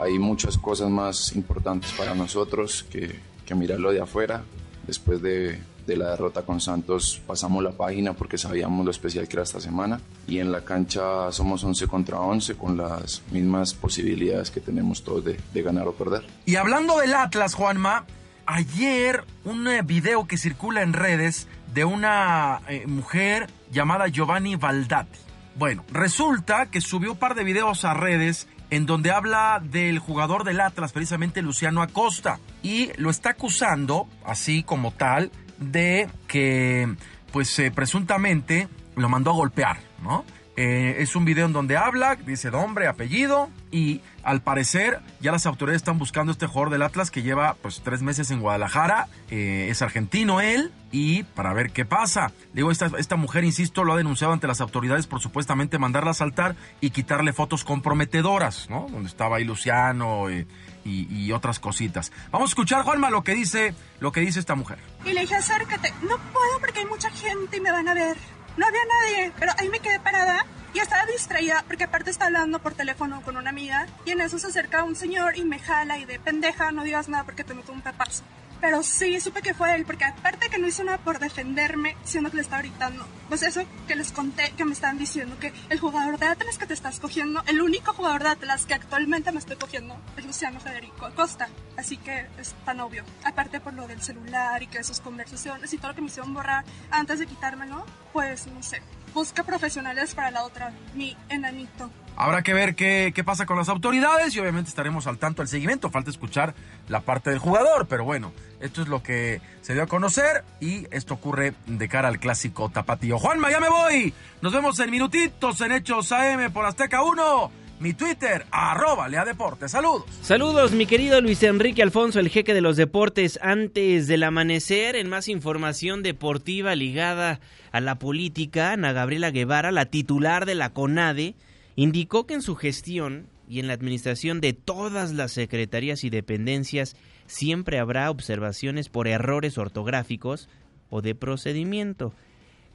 Hay muchas cosas más importantes para nosotros que, que mirarlo de afuera. Después de, de la derrota con Santos pasamos la página porque sabíamos lo especial que era esta semana y en la cancha somos 11 contra 11 con las mismas posibilidades que tenemos todos de, ganar o perder. Y hablando del Atlas, Juanma, ayer un eh, video que circula en redes de una eh, mujer llamada Giovanni Valdati. Bueno, resulta que subió un par de videos a redes en donde habla del jugador del Atlas, precisamente Luciano Acosta, y lo está acusando, así como tal, de que, pues, eh, presuntamente lo mandó a golpear, ¿no? Eh, es un video en donde habla, dice nombre, apellido y al parecer ya las autoridades están buscando a este jugador del Atlas que lleva pues tres meses en Guadalajara, eh, es argentino él y para ver qué pasa. Digo, esta, esta mujer, insisto, lo ha denunciado ante las autoridades por supuestamente mandarla a saltar y quitarle fotos comprometedoras, ¿no? Donde estaba ahí Luciano eh, y, otras cositas. Vamos a escuchar, Juanma, lo que dice, lo que dice esta mujer. Y le dije, acércate. No puedo porque hay mucha gente y me van a ver. No había nadie, pero ahí me quedé parada y estaba distraída porque aparte está hablando por teléfono con una amiga y en eso se acerca un señor y me jala y de pendeja no digas nada porque te meto un pepazo. Pero sí, supe que fue él, porque aparte que no hizo nada por defenderme, siendo que le estaba gritando. Pues eso que les conté, que me estaban diciendo que el jugador de Atlas que te estás cogiendo, el único jugador de Atlas que actualmente me estoy cogiendo es Luciano Federico Acosta. Así que es tan obvio. Aparte por lo del celular y que sus conversaciones y todo lo que me hicieron borrar antes de quitármelo, pues no sé. Busca profesionales para la otra, mi enanito. Habrá que ver qué, qué, pasa con las autoridades y obviamente estaremos al tanto del seguimiento. Falta escuchar la parte del jugador, pero bueno, esto es lo que se dio a conocer y esto ocurre de cara al clásico tapatío. Juanma, ya me voy. Nos vemos en minutitos en Hechos AM por Azteca 1. Mi Twitter, arroba Lea Deportes. Saludos. Saludos, mi querido Luis Enrique Alfonso, el jeque de los deportes. Antes del amanecer, en más información deportiva ligada a la política, Ana Gabriela Guevara, la titular de la CONADE, indicó que en su gestión y en la administración de todas las secretarías y dependencias siempre habrá observaciones por errores ortográficos o de procedimiento.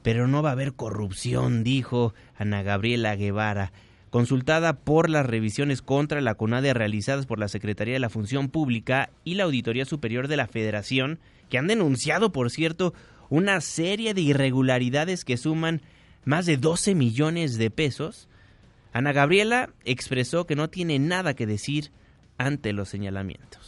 Pero no va a haber corrupción, dijo Ana Gabriela Guevara. Consultada por las revisiones contra la CONADE realizadas por la Secretaría de la Función Pública y la Auditoría Superior de la Federación, que han denunciado, por cierto, una serie de irregularidades que suman más de 12 millones de pesos, Ana Gabriela expresó que no tiene nada que decir ante los señalamientos.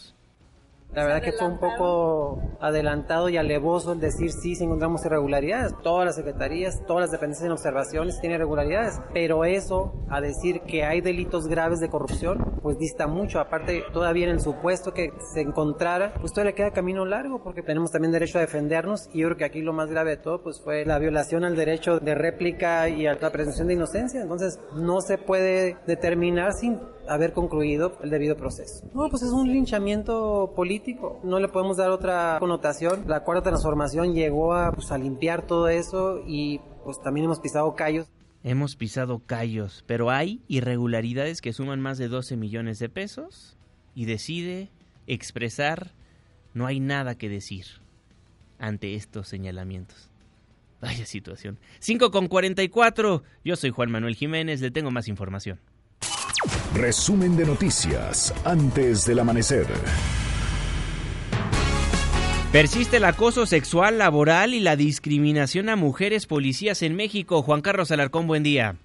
La verdad que fue un poco adelantado y alevoso el decir sí, si encontramos irregularidades. Todas las secretarías, todas las dependencias en observaciones tienen irregularidades, pero eso, a decir que hay delitos graves de corrupción, pues dista mucho. Aparte, todavía en el supuesto que se encontrara, pues todavía le queda camino largo porque tenemos también derecho a defendernos y yo creo que aquí lo más grave de todo pues fue la violación al derecho de réplica y a la presunción de inocencia. Entonces, no se puede determinar sin haber concluido el debido proceso. No, pues es un linchamiento político, no le podemos dar otra connotación. La cuarta transformación llegó a, pues, a limpiar todo eso y pues también hemos pisado callos. Hemos pisado callos, pero hay irregularidades que suman más de 12 millones de pesos y decide expresar no hay nada que decir ante estos señalamientos. Vaya situación. 5 con 44. Yo soy Juan Manuel Jiménez, le tengo más información. Resumen de noticias antes del amanecer. Persiste el acoso sexual, laboral y la discriminación a mujeres policías en México. Juan Carlos Alarcón, buen día.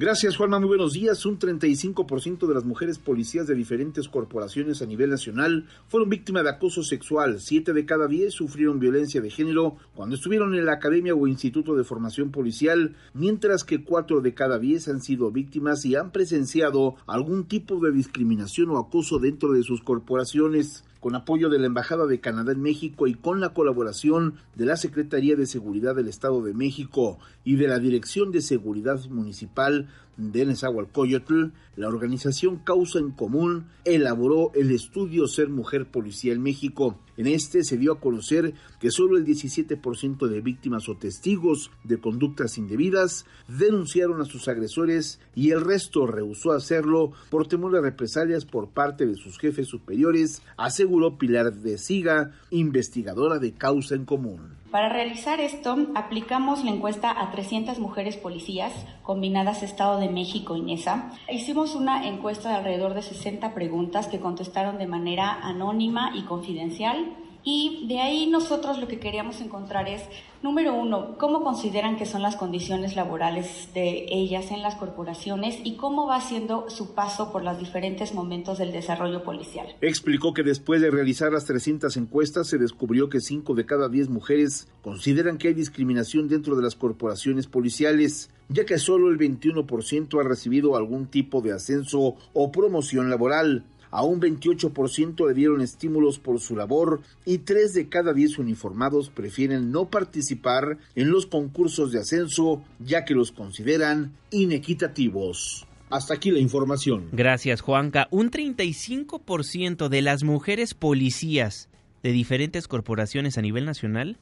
Gracias, Juanma. Muy buenos días. Un 35% de las mujeres policías de diferentes corporaciones a nivel nacional fueron víctimas de acoso sexual. Siete de cada diez sufrieron violencia de género cuando estuvieron en la academia o instituto de formación policial, mientras que cuatro de cada diez han sido víctimas y han presenciado algún tipo de discriminación o acoso dentro de sus corporaciones con apoyo de la Embajada de Canadá en México y con la colaboración de la Secretaría de Seguridad del Estado de México y de la Dirección de Seguridad Municipal de Nezahualcóyotl, la organización Causa en Común elaboró el estudio Ser Mujer Policía en México. En este se dio a conocer que solo el 17% de víctimas o testigos de conductas indebidas denunciaron a sus agresores y el resto rehusó hacerlo por temor a represalias por parte de sus jefes superiores, aseguró Pilar de Siga, investigadora de Causa en Común. Para realizar esto, aplicamos la encuesta a 300 mujeres policías combinadas Estado de México y NESA. Hicimos una encuesta de alrededor de 60 preguntas que contestaron de manera anónima y confidencial. Y de ahí nosotros lo que queríamos encontrar es, número uno, cómo consideran que son las condiciones laborales de ellas en las corporaciones y cómo va siendo su paso por los diferentes momentos del desarrollo policial. Explicó que después de realizar las 300 encuestas se descubrió que 5 de cada 10 mujeres consideran que hay discriminación dentro de las corporaciones policiales, ya que solo el 21% ha recibido algún tipo de ascenso o promoción laboral. A un 28% le dieron estímulos por su labor y 3 de cada 10 uniformados prefieren no participar en los concursos de ascenso ya que los consideran inequitativos. Hasta aquí la información. Gracias, Juanca. Un 35% de las mujeres policías de diferentes corporaciones a nivel nacional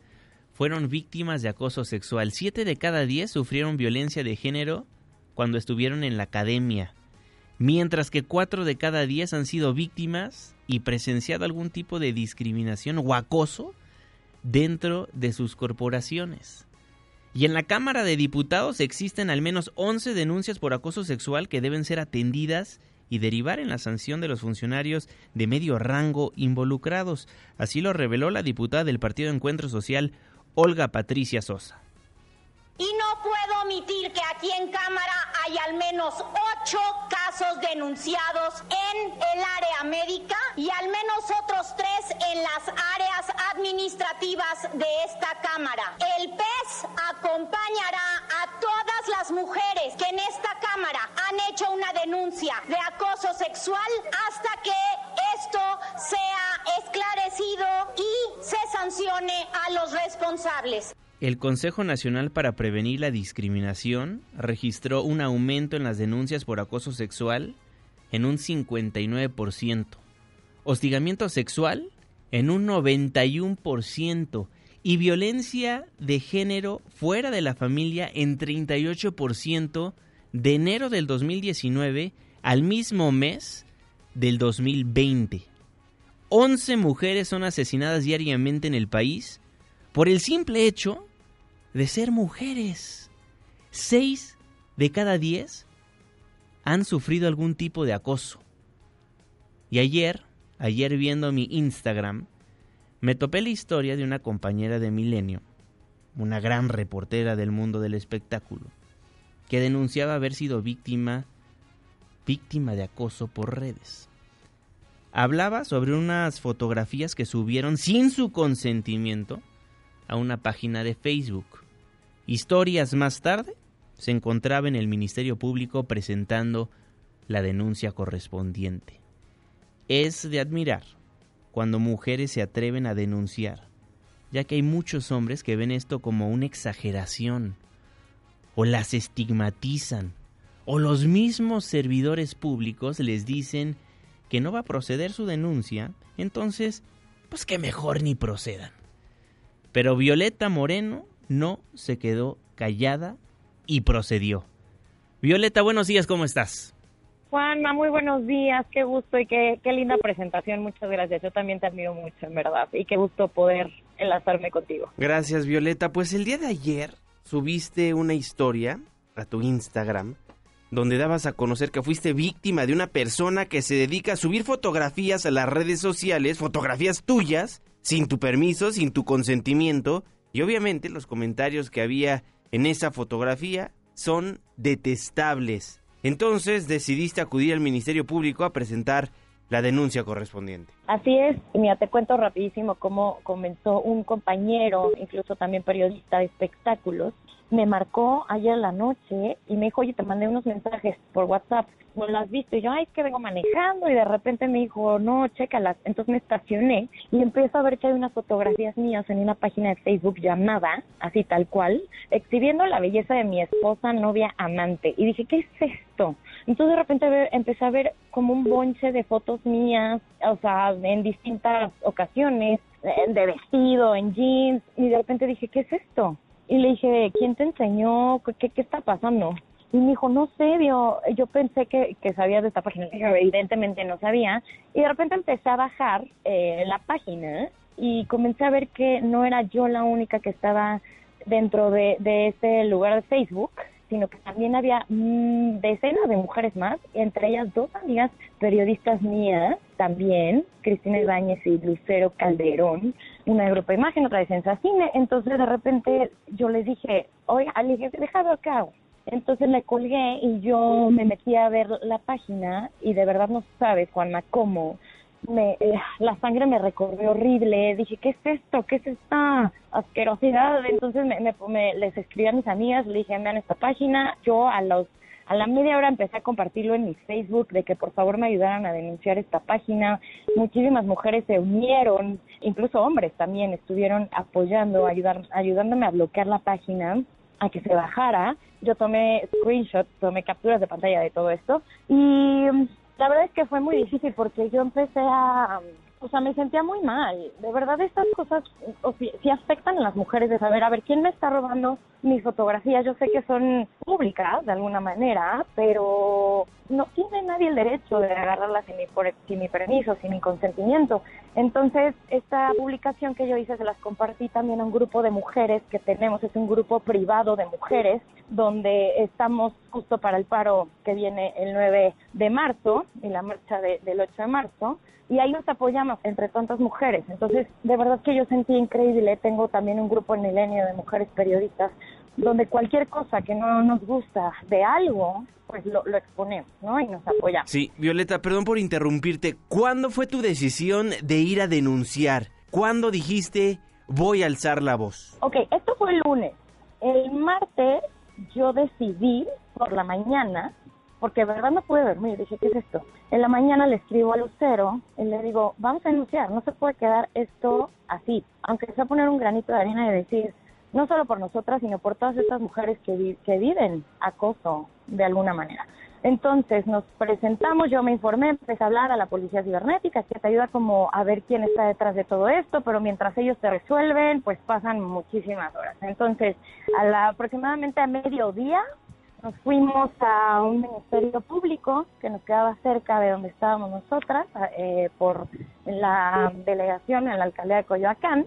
fueron víctimas de acoso sexual. Siete de cada diez sufrieron violencia de género cuando estuvieron en la academia, mientras que cuatro de cada diez han sido víctimas y presenciado algún tipo de discriminación o acoso dentro de sus corporaciones. Y en la Cámara de Diputados existen al menos 11 denuncias por acoso sexual que deben ser atendidas y derivar en la sanción de los funcionarios de medio rango involucrados. Así lo reveló la diputada del Partido Encuentro Social, Olga Patricia Sosa. Y no puedo omitir que aquí en Cámara hay al menos ocho casos denunciados en el área médica y al menos otros tres en las áreas administrativas de esta Cámara. El PES acompañará a todas las mujeres que en esta Cámara han hecho una denuncia de acoso sexual hasta que esto sea esclarecido y se sancione a los responsables. El Consejo Nacional para Prevenir la Discriminación registró un aumento en las denuncias por acoso sexual en un 59%, hostigamiento sexual en un 91% y violencia de género fuera de la familia en 38% de enero del 2019 al mismo mes del 2020. 11 mujeres son asesinadas diariamente en el país por el simple hecho de ser mujeres. 6 de cada 10 han sufrido algún tipo de acoso. Y ayer, ayer viendo mi Instagram, me topé la historia de una compañera de Milenio, una gran reportera del mundo del espectáculo, que denunciaba haber sido víctima víctima de acoso por redes. Hablaba sobre unas fotografías que subieron sin su consentimiento a una página de Facebook. Historias más tarde se encontraba en el Ministerio Público presentando la denuncia correspondiente. Es de admirar cuando mujeres se atreven a denunciar, ya que hay muchos hombres que ven esto como una exageración o las estigmatizan o los mismos servidores públicos les dicen que no va a proceder su denuncia, entonces, pues que mejor ni procedan. Pero Violeta Moreno no se quedó callada y procedió. Violeta, buenos días, ¿cómo estás? Juanma, muy buenos días, qué gusto y qué, qué linda presentación, muchas gracias. Yo también te admiro mucho, en verdad, y qué gusto poder enlazarme contigo. Gracias, Violeta. Pues el día de ayer subiste una historia a tu Instagram donde dabas a conocer que fuiste víctima de una persona que se dedica a subir fotografías a las redes sociales, fotografías tuyas, sin tu permiso, sin tu consentimiento, y obviamente los comentarios que había en esa fotografía son detestables. Entonces decidiste acudir al Ministerio Público a presentar la denuncia correspondiente. Así es, mira, te cuento rapidísimo cómo comenzó un compañero, incluso también periodista de espectáculos, me marcó ayer la noche y me dijo, oye, te mandé unos mensajes por WhatsApp, no las viste. Y yo, ay, es que vengo manejando y de repente me dijo, no, chécalas. Entonces me estacioné y empiezo a ver que hay unas fotografías mías en una página de Facebook llamada, así tal cual, exhibiendo la belleza de mi esposa, novia, amante. Y dije, ¿qué es esto? Entonces de repente empecé a ver como un bonche de fotos mías, o sea, en distintas ocasiones, de vestido, en jeans, y de repente dije, ¿qué es esto? Y le dije, ¿quién te enseñó? ¿Qué, qué está pasando? Y me dijo, no sé, yo, yo pensé que, que sabías de esta página. evidentemente no sabía. Y de repente empecé a bajar eh, la página y comencé a ver que no era yo la única que estaba dentro de, de ese lugar de Facebook, sino que también había mm, decenas de mujeres más, entre ellas dos amigas periodistas mías también, Cristina Ibáñez y Lucero Calderón, una de Grupo Imagen, otra de Sensacine. Entonces de repente yo les dije, oiga, le dije, dejado acá. Entonces le colgué y yo me metí a ver la página y de verdad no sabes, Juanma, cómo me, eh, la sangre me recorrió horrible. Dije, ¿qué es esto? ¿Qué es esta asquerosidad? Entonces me, les escribí a mis amigas, le dije, vean esta página. Yo a los a la media hora empecé a compartirlo en mi Facebook de que por favor me ayudaran a denunciar esta página. Muchísimas mujeres se unieron, incluso hombres también estuvieron apoyando, ayudar, ayudándome a bloquear la página a que se bajara. Yo tomé screenshots, tomé capturas de pantalla de todo esto y la verdad es que fue muy difícil porque yo empecé a, o sea, me sentía muy mal. De verdad, estas cosas o si, afectan a las mujeres de saber, a ver, ¿quién me está robando mis fotografías? Yo sé que son públicas de alguna manera, pero no tiene nadie el derecho de agarrarlas sin mi, sin mi permiso, sin mi consentimiento. Entonces, esta publicación que yo hice se las compartí también a un grupo de mujeres que tenemos, es un grupo privado de mujeres, donde estamos justo para el paro que viene el 9 de marzo y la marcha del 8 de marzo y ahí nos apoyamos entre tantas mujeres. Entonces, de verdad que yo sentí increíble. Tengo también un grupo en Milenio de mujeres periodistas donde cualquier cosa que no nos gusta de algo, pues lo, lo, exponemos, ¿no? Y nos apoyamos. Sí, Violeta, perdón por interrumpirte. ¿Cuándo fue tu decisión de ir a denunciar? ¿Cuándo dijiste voy a alzar la voz? Ok, esto fue el lunes. El martes yo decidí por la mañana porque verdad no pude dormir. Dije, ¿qué es esto? En la mañana le escribo a Lucero y le digo, vamos a denunciar, no se puede quedar esto así. Aunque sea poner un granito de arena y decir, no solo por nosotras, sino por todas estas mujeres que, que viven acoso de alguna manera. Entonces nos presentamos, yo me informé, empecé a hablar a la policía cibernética, que te ayuda como a ver quién está detrás de todo esto, pero mientras ellos te resuelven, pues pasan muchísimas horas. Entonces, a la, aproximadamente a mediodía nos fuimos a un ministerio público que nos quedaba cerca de donde estábamos nosotras, eh, por la delegación en la alcaldía de Coyoacán.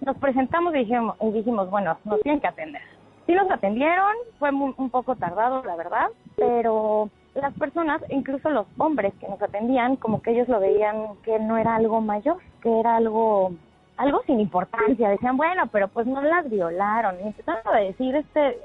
Nos presentamos y dijimos, y dijimos bueno, nos tienen que atender. Sí nos atendieron, fue un poco tardado, la verdad, pero las personas, incluso los hombres que nos atendían, como que ellos lo veían que no era algo mayor, que era algo algo sin importancia. Decían, bueno, pero pues no las violaron. Y empezaron a decir este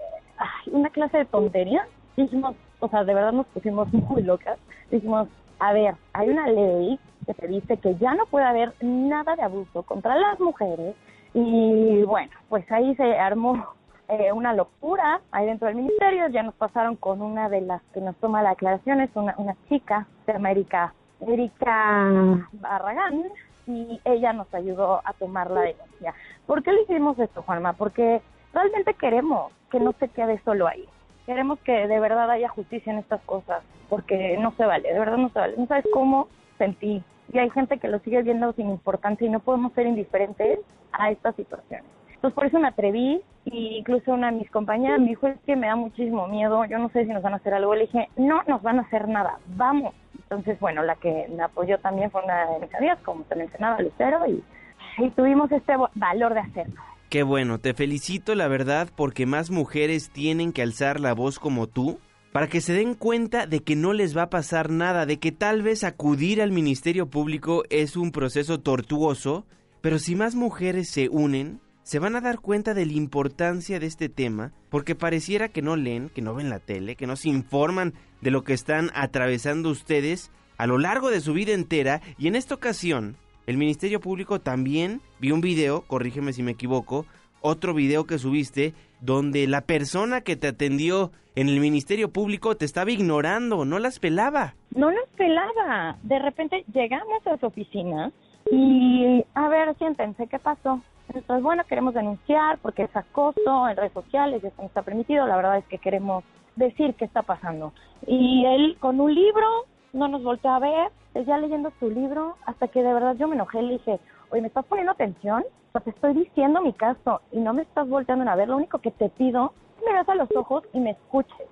una clase de tontería. Dijimos, o sea, de verdad nos pusimos <laughs> muy locas. Dijimos, a ver, hay una ley que te dice que ya no puede haber nada de abuso contra las mujeres. Y bueno, pues ahí se armó eh, una locura ahí dentro del ministerio. Ya nos pasaron con una de las que nos toma las aclaraciones, una, una chica, se llama Erika, Erika Barragán, y ella nos ayudó a tomar la denuncia. ¿Por qué le hicimos esto, Juanma? Porque realmente queremos que no se quede solo ahí. Queremos que de verdad haya justicia en estas cosas, porque no se vale, de verdad no se vale. No sabes cómo sentí. Y hay gente que lo sigue viendo sin importancia y no podemos ser indiferentes a estas situaciones. Entonces por eso me atreví y incluso una de mis compañeras me dijo, es que me da muchísimo miedo, yo no sé si nos van a hacer algo. Le dije, no nos van a hacer nada, vamos. Entonces, bueno, la que me apoyó también fue una de mis amigas, como te mencionaba, Lucero, y, y tuvimos este valor de hacerlo. Qué bueno, te felicito la verdad porque más mujeres tienen que alzar la voz como tú para que se den cuenta de que no les va a pasar nada, de que tal vez acudir al Ministerio Público es un proceso tortuoso, pero si más mujeres se unen, se van a dar cuenta de la importancia de este tema, porque pareciera que no leen, que no ven la tele, que no se informan de lo que están atravesando ustedes a lo largo de su vida entera, y en esta ocasión, el Ministerio Público también vio un video, corrígeme si me equivoco, otro video que subiste, donde la persona que te atendió en el Ministerio Público te estaba ignorando, no las pelaba. No las pelaba. De repente llegamos a su oficina y, a ver, siéntense, ¿qué pasó? Entonces, bueno, queremos denunciar porque es acoso en redes sociales, eso no está permitido. La verdad es que queremos decir qué está pasando. Y él con un libro no nos volteó a ver, ya leyendo su libro, hasta que de verdad yo me enojé y le dije, oye, ¿me estás poniendo atención? O te estoy diciendo mi caso y no me estás volteando a ver. Lo único que te pido es que me veas a los ojos y me escuches.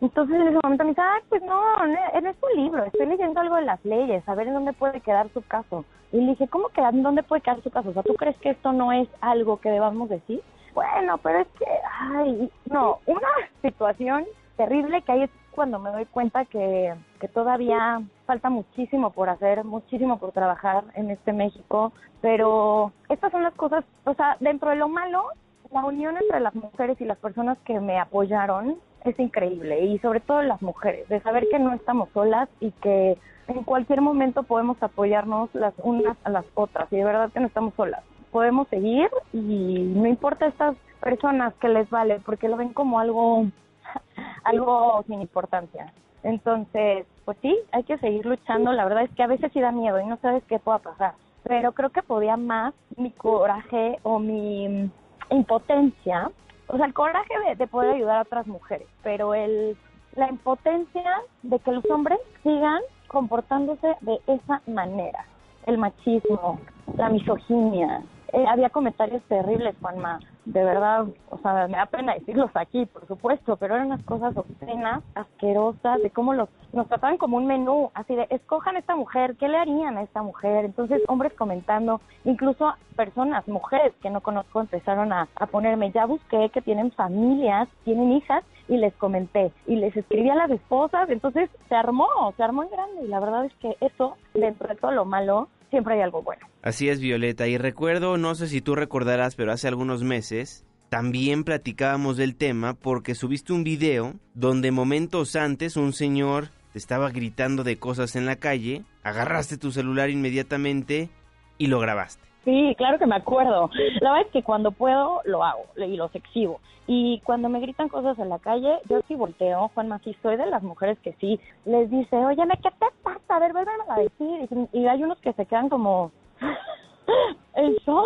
Entonces en ese momento me dice, ah, pues no, no es un libro, estoy leyendo algo de las leyes, a ver en dónde puede quedar su caso. Y le dije, ¿cómo que en dónde puede quedar su caso? O sea, ¿tú crees que esto no es algo que debamos decir? Bueno, pero es que, ay, no, una situación terrible que ahí es cuando me doy cuenta que, que todavía falta muchísimo por hacer, muchísimo por trabajar en este México, pero estas son las cosas, o sea, dentro de lo malo, la unión entre las mujeres y las personas que me apoyaron es increíble. Y sobre todo las mujeres, de saber que no estamos solas y que en cualquier momento podemos apoyarnos las unas a las otras. Y de verdad que no estamos solas. Podemos seguir y no importa estas personas que les vale porque lo ven como algo <laughs> algo sin importancia. Entonces, pues sí, hay que seguir luchando. La verdad es que a veces sí da miedo y no sabes qué pueda pasar. Pero creo que podía más mi coraje o mi impotencia o sea, el coraje de, poder ayudar a otras mujeres, pero el, la impotencia de que los hombres sigan comportándose de esa manera. El machismo, la misoginia. Eh, había comentarios terribles, Juanma de verdad, o sea, me da pena decirlos aquí, por supuesto, pero eran unas cosas obscenas, asquerosas, de cómo los, nos trataban como un menú, así de, escojan a esta mujer, ¿qué le harían a esta mujer? Entonces, hombres comentando, incluso personas, mujeres que no conozco, empezaron a, a ponerme, ya busqué que tienen familias, tienen hijas, y les comenté, y les escribí a las esposas, entonces se armó, se armó en grande, y la verdad es que eso, dentro de todo lo malo, siempre hay algo bueno. Así es, Violeta. Y recuerdo, no sé si tú recordarás, pero hace algunos meses también platicábamos del tema porque subiste un video donde momentos antes un señor te estaba gritando de cosas en la calle, agarraste tu celular inmediatamente y lo grabaste. Sí, claro que me acuerdo. La verdad es que cuando puedo lo hago y los exhibo. Y cuando me gritan cosas en la calle, yo sí volteo, Juan sí soy de las mujeres que sí les dice, oye, ¿qué te pasa? A ver, vuelvan a decir. Y, hay unos que se quedan como, <laughs> ¿el shot?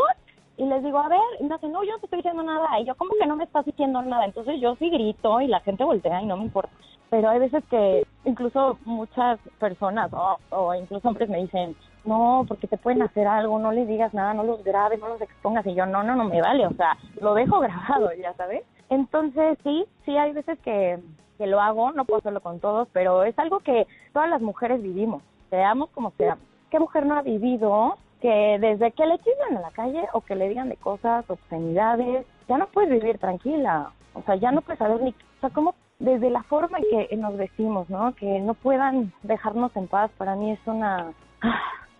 Y les digo, a ver, y me dicen, no, yo no te estoy diciendo nada. Y yo, como que no me estás diciendo nada? Entonces yo sí grito y la gente voltea y no me importa. Pero hay veces que incluso muchas personas o, o incluso hombres me dicen, no, porque te pueden hacer algo, no les digas nada, no los grabes, no los expongas. Y yo, no, no, no me vale, o sea, lo dejo <laughs> grabado, ya sabes. Entonces, sí, sí, hay veces que, que lo hago, no puedo hacerlo con todos, pero es algo que todas las mujeres vivimos, seamos como seamos. ¿Qué mujer no ha vivido que desde que le chismen en la calle o que le digan de cosas, obscenidades, ya no puedes vivir tranquila? O sea, ya no puedes saber ni, o sea, como desde la forma en que nos vestimos, ¿no? Que no puedan dejarnos en paz, para mí es una,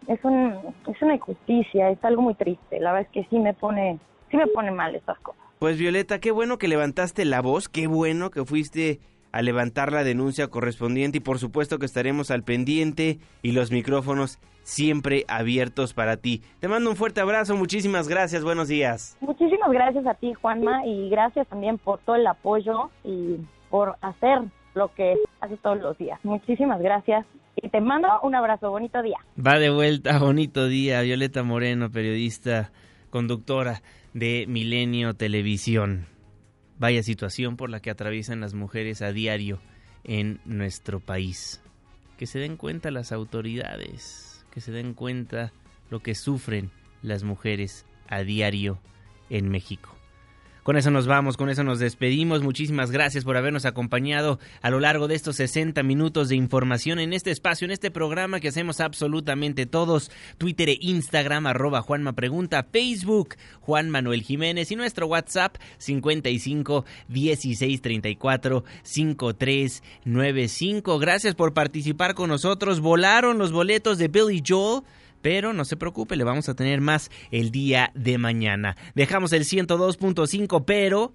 es un, es una injusticia, es algo muy triste. La verdad es que sí me pone, sí me pone mal estas cosas. Pues Violeta, qué bueno que levantaste la voz, qué bueno que fuiste a levantar la denuncia correspondiente y por supuesto que estaremos al pendiente y los micrófonos siempre abiertos para ti. Te mando un fuerte abrazo, muchísimas gracias, buenos días. Muchísimas gracias a ti, Juanma, y gracias también por todo el apoyo y por hacer lo que hace todos los días. Muchísimas gracias y te mando un abrazo, bonito día. Va de vuelta, <laughs> bonito día, Violeta Moreno, periodista, conductora de Milenio Televisión. Vaya situación por la que atraviesan las mujeres a diario en nuestro país. Que se den cuenta las autoridades, que se den cuenta lo que sufren las mujeres a diario en México. Con eso nos vamos, con eso nos despedimos. Muchísimas gracias por habernos acompañado a lo largo de estos 60 minutos de información en este espacio, en este programa que hacemos absolutamente todos. Twitter e Instagram, arroba Juanma Pregunta, Facebook, Juan Manuel Jiménez y nuestro WhatsApp 55 16 34 53 95. Gracias por participar con nosotros. Volaron los boletos de Billy Joel pero no se preocupe, le vamos a tener más el día de mañana. Dejamos el 102.5, pero